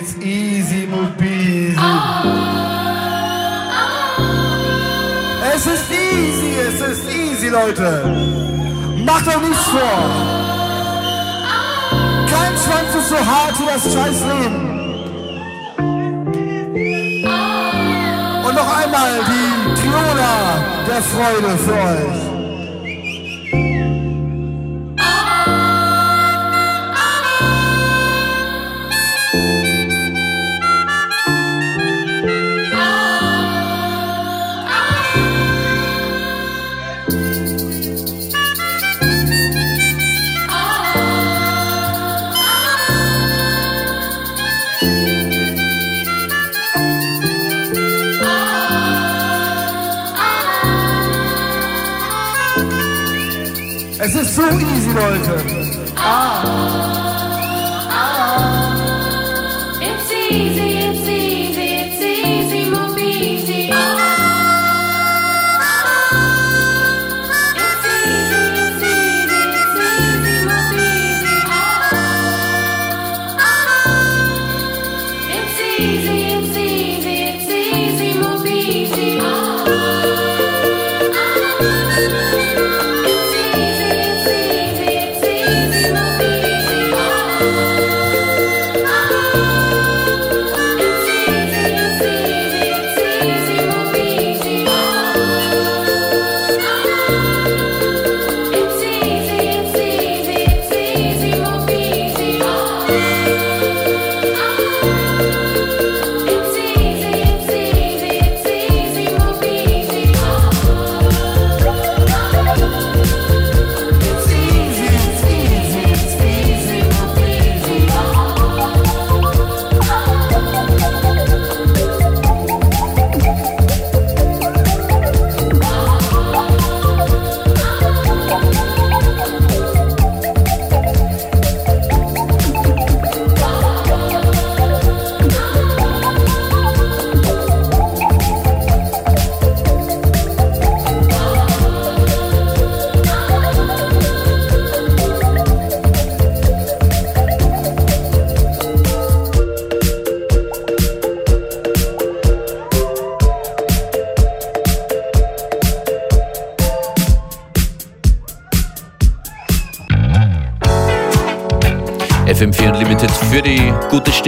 it's easy, Mubisi. Es ist easy, es ist easy, Leute. Macht euch nichts vor. Kein Schwanz ist so hart wie das scheiß Leben. Und noch einmal die Triola der Freude für euch. So easy, Leute. Ah.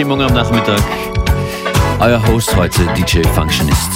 Stimmung am Nachmittag. Euer Host heute, DJ Functionist.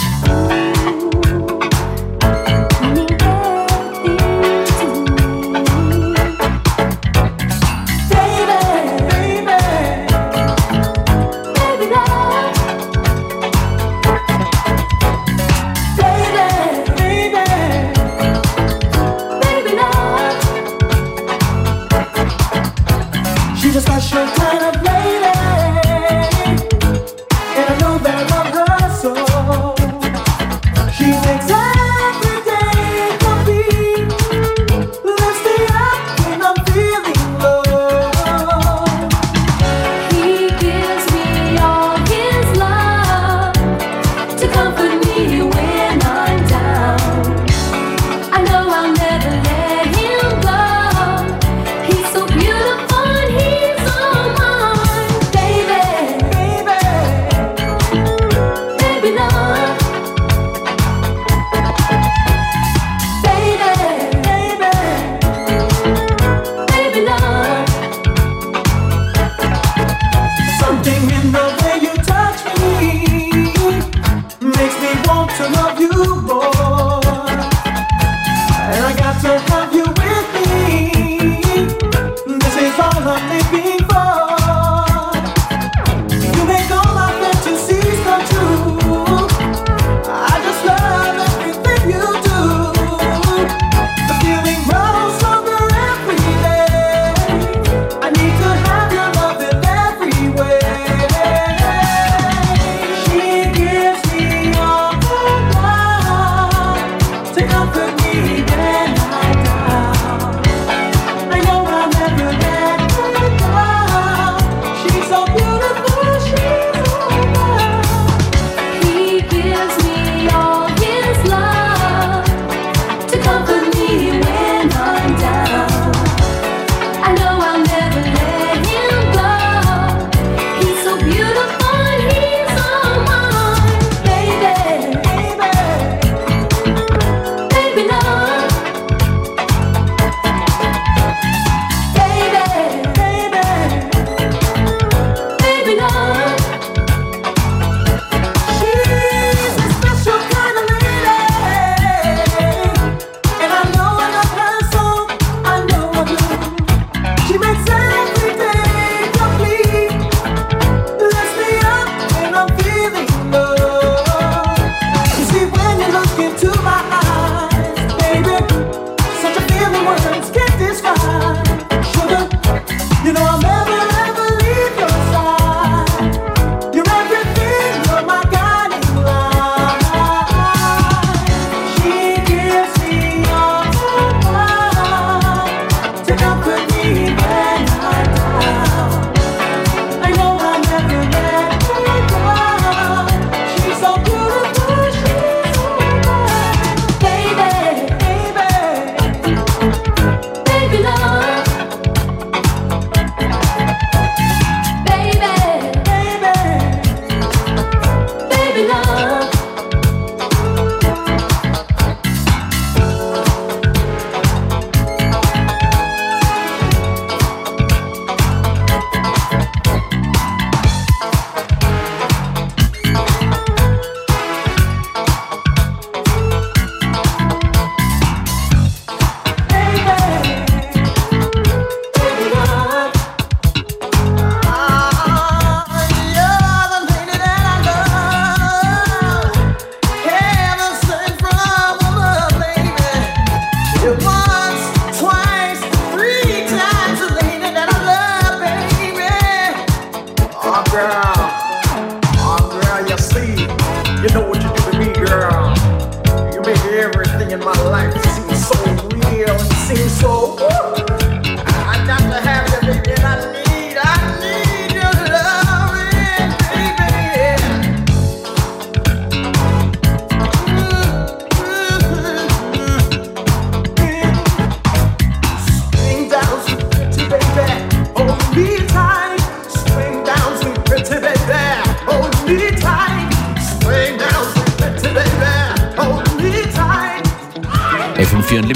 Your mind.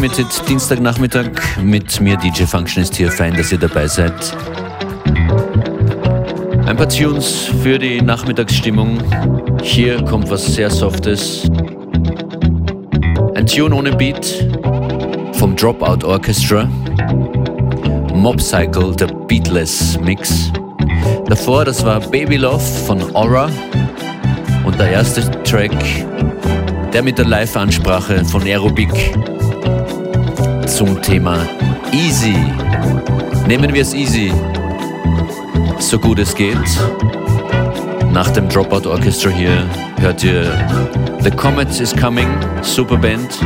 Limited Dienstagnachmittag mit mir DJ Functionist hier. Fein, dass ihr dabei seid. Ein paar Tunes für die Nachmittagsstimmung. Hier kommt was sehr Softes. Ein Tune ohne Beat vom Dropout Orchestra. Mob Cycle, der Beatless Mix. Davor, das war Baby Love von Aura. Und der erste Track, der mit der Live-Ansprache von Aerobic zum Thema Easy. Nehmen wir es easy, so gut es geht. Nach dem Dropout Orchestra hier hört ihr The Comet is Coming, Superband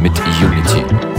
mit Unity.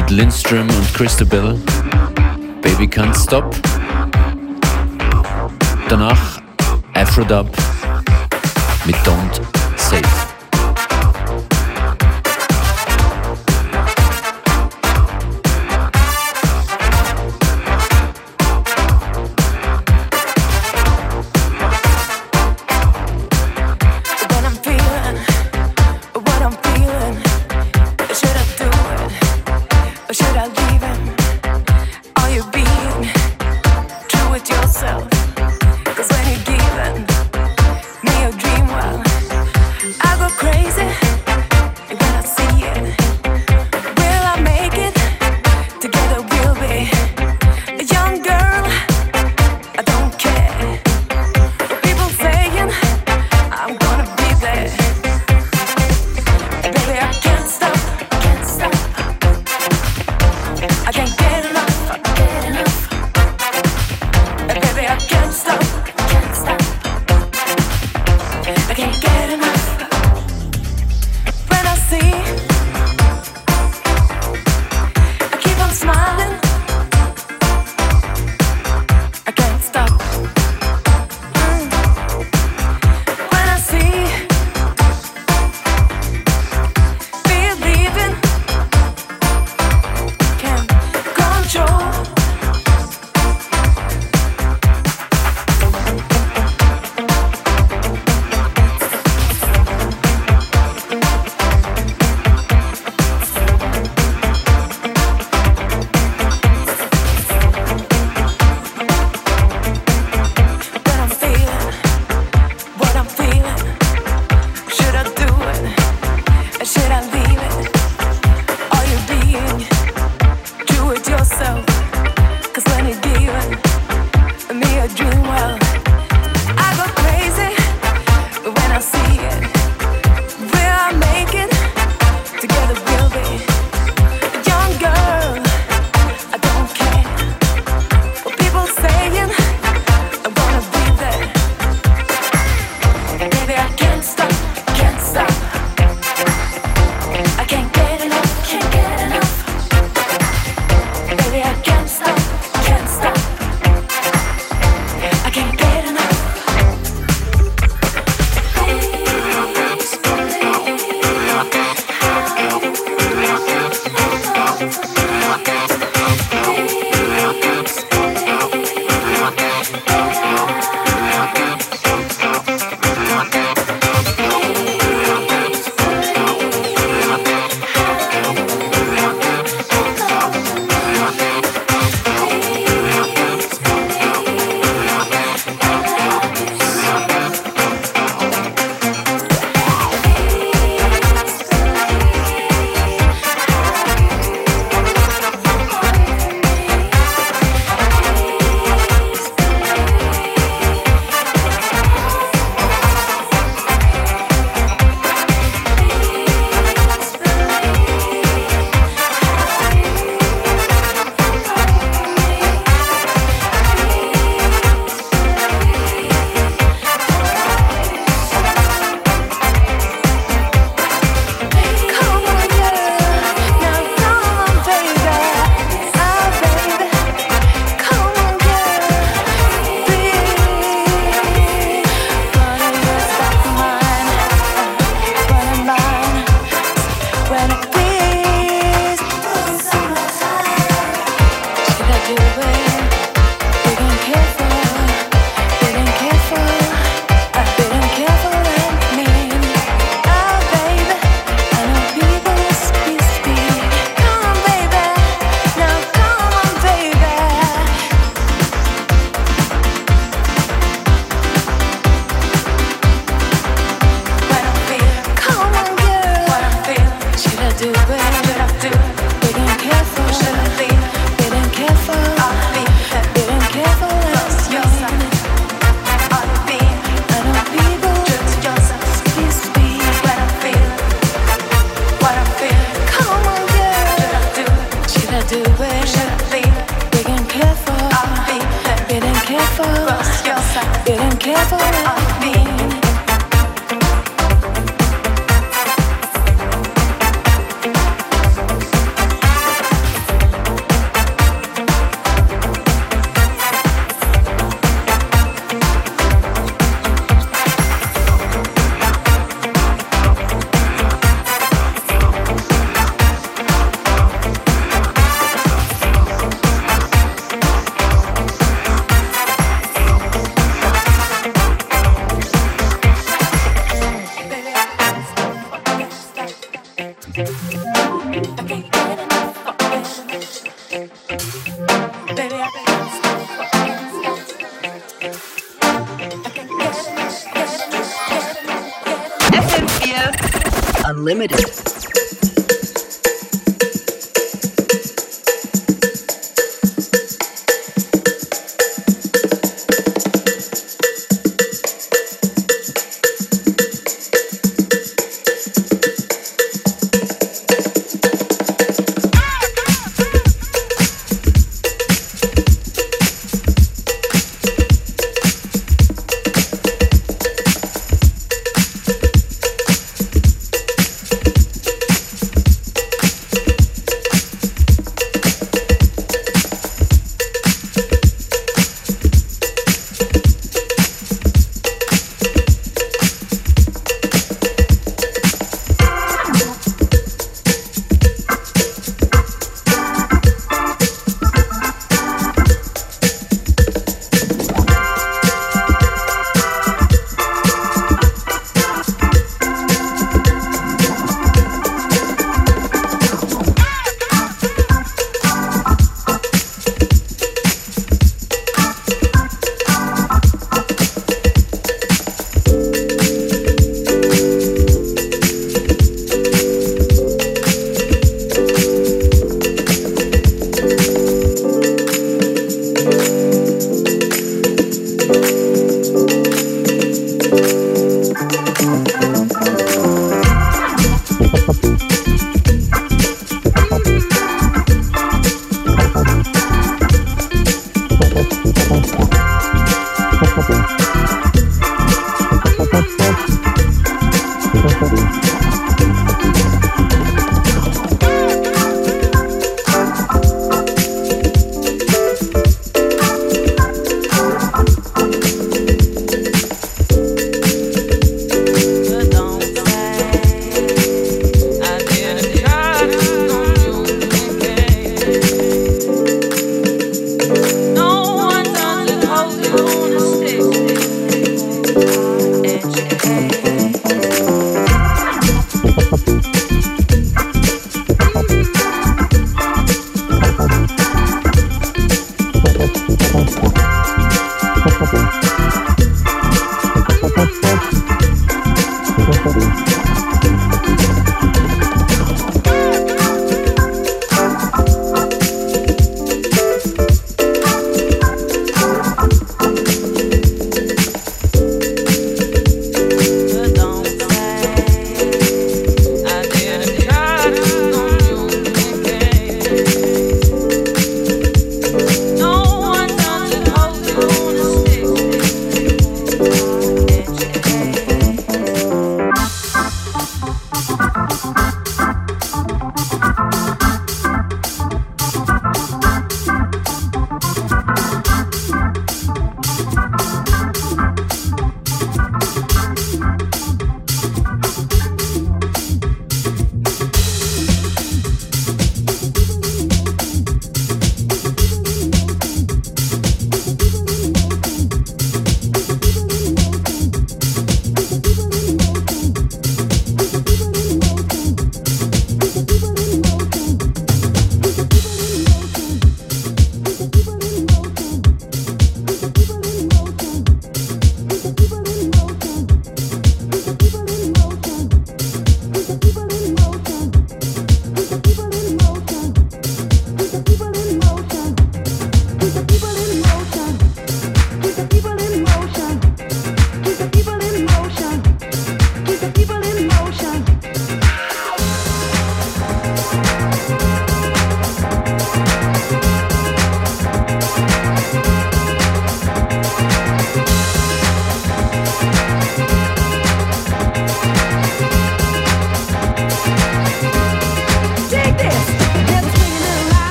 Mit Lindström und Christabel. Baby Can't Stop. Danach Afrodub mit Don't Save.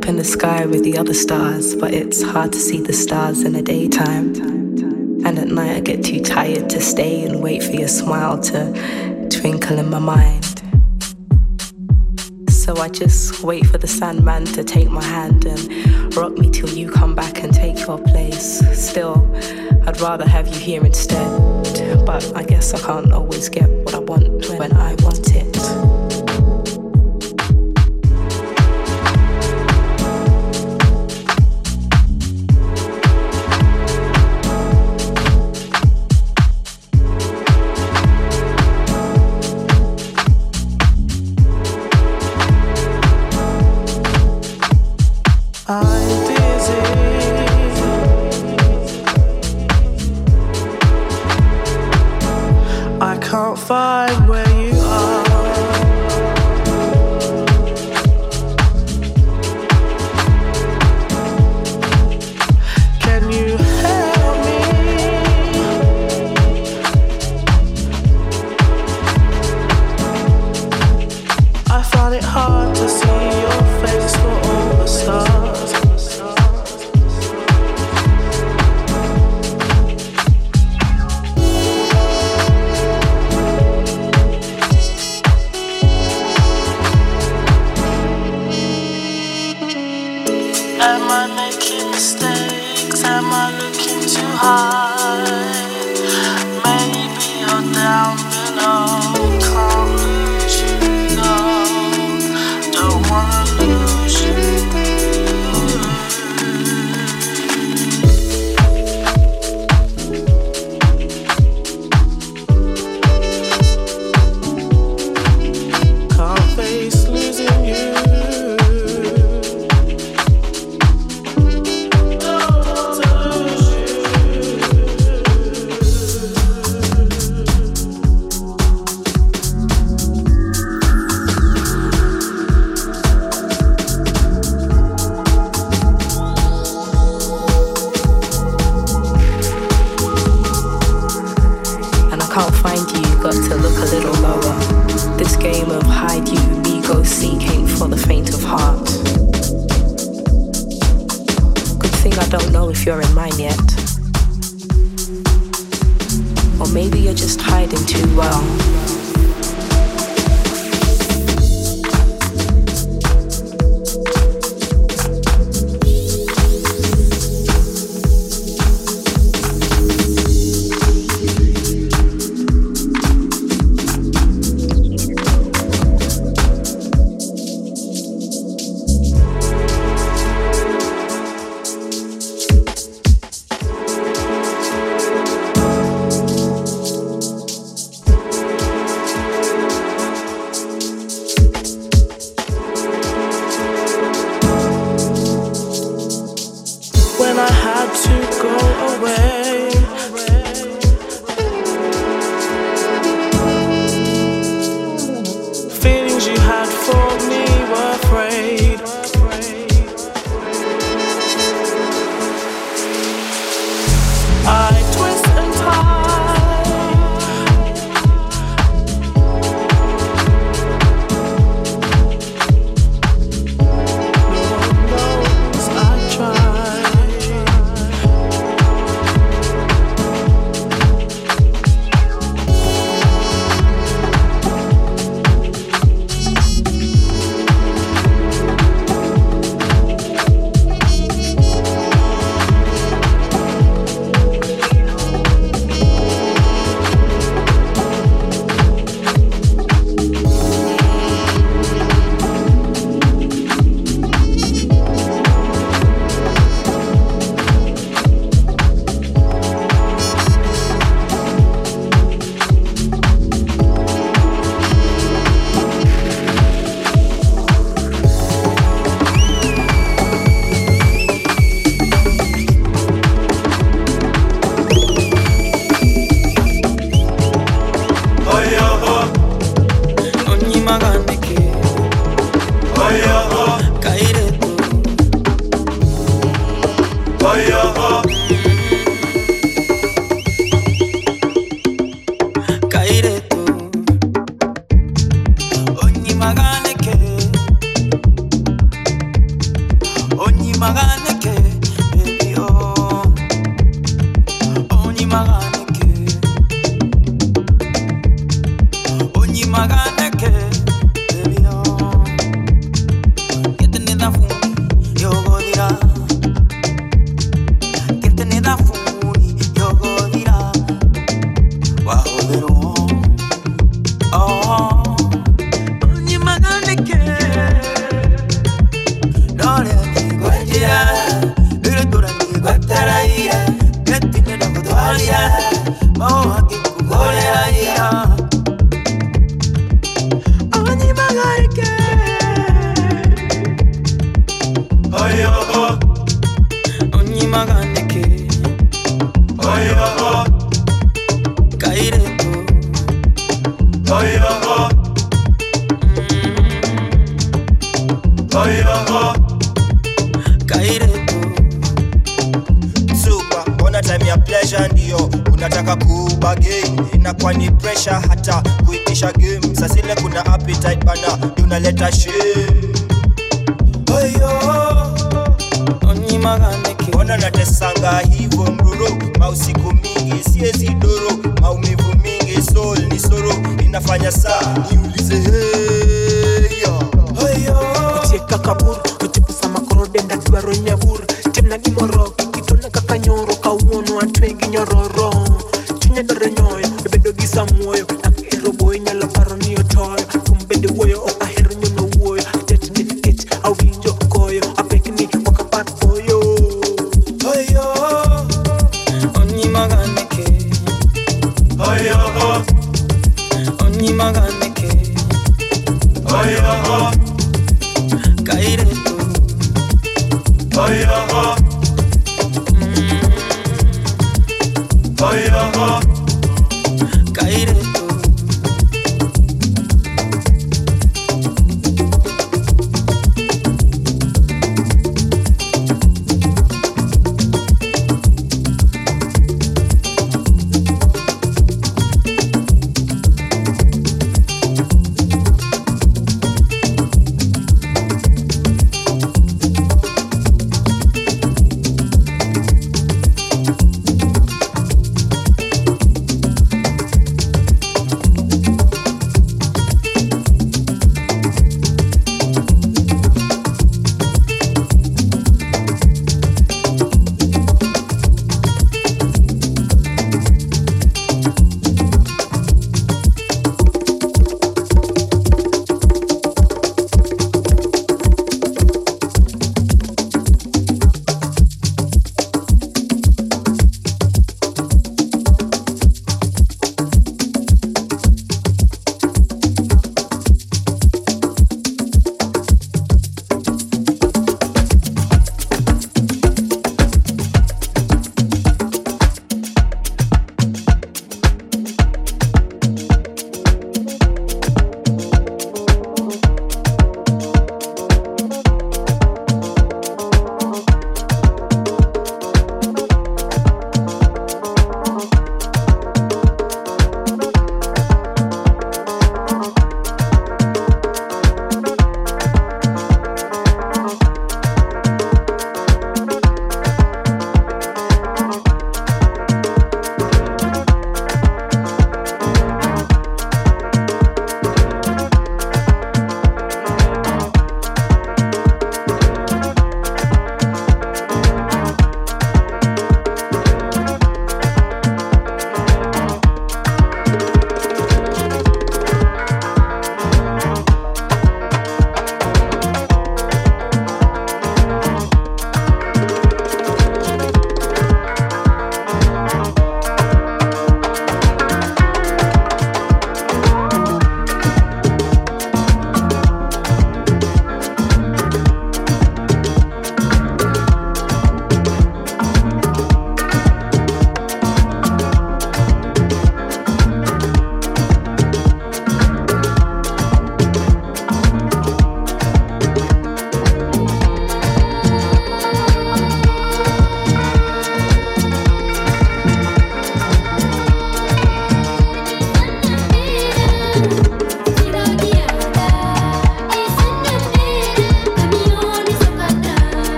Up in the sky with the other stars, but it's hard to see the stars in the daytime. And at night, I get too tired to stay and wait for your smile to twinkle in my mind. So I just wait for the Sandman to take my hand and rock me till you come back and take your place. Still, I'd rather have you here instead. But I guess I can't always get what I want when I want it.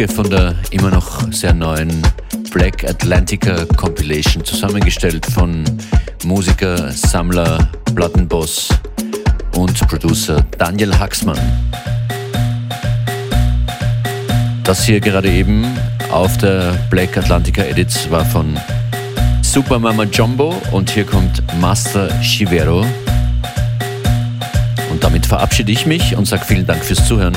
Stücke von der immer noch sehr neuen Black Atlantica Compilation zusammengestellt von Musiker, Sammler, Plattenboss und Producer Daniel Haxmann. Das hier gerade eben auf der Black Atlantica Edits war von Super Mama Jumbo und hier kommt Master Chivero. Und damit verabschiede ich mich und sage vielen Dank fürs Zuhören.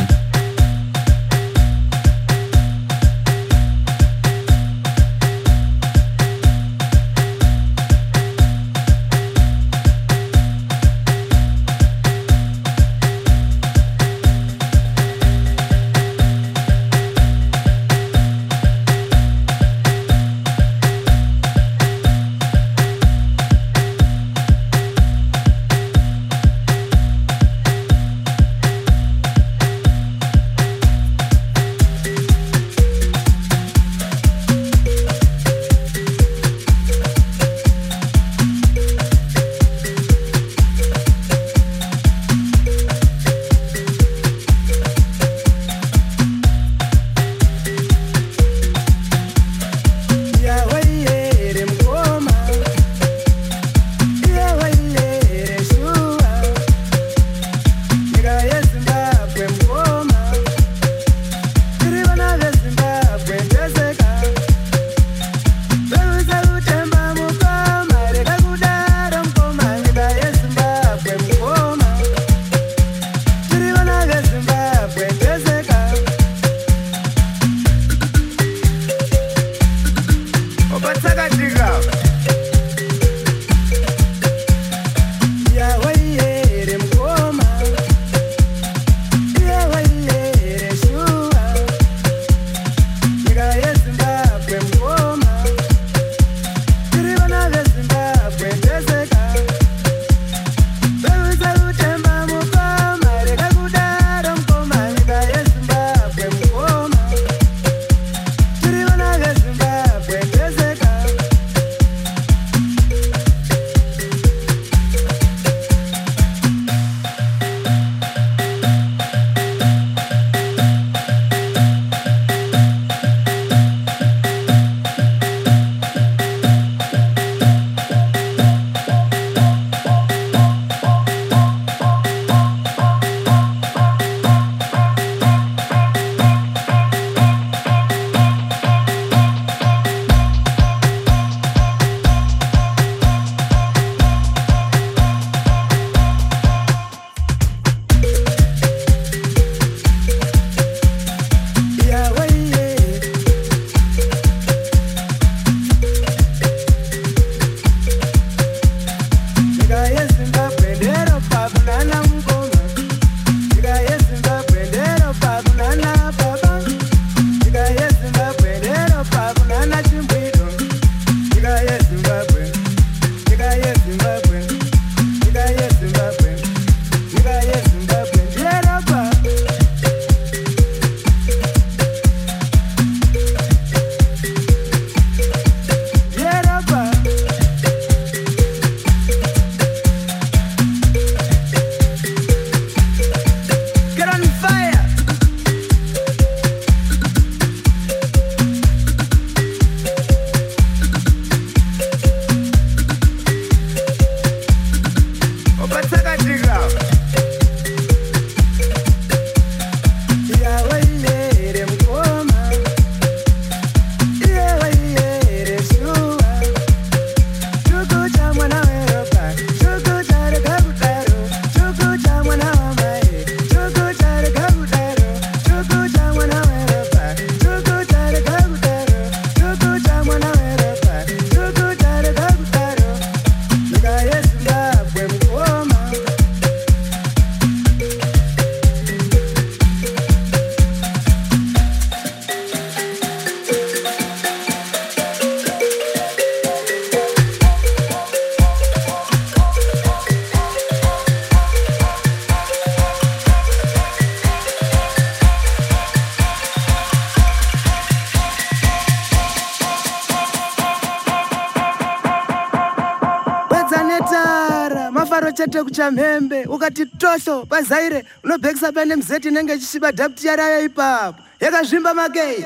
naso pazaire unobhekisa pane mzeti inenge ichisiba dhaputiyarayo ipapo. Yakazvimba makei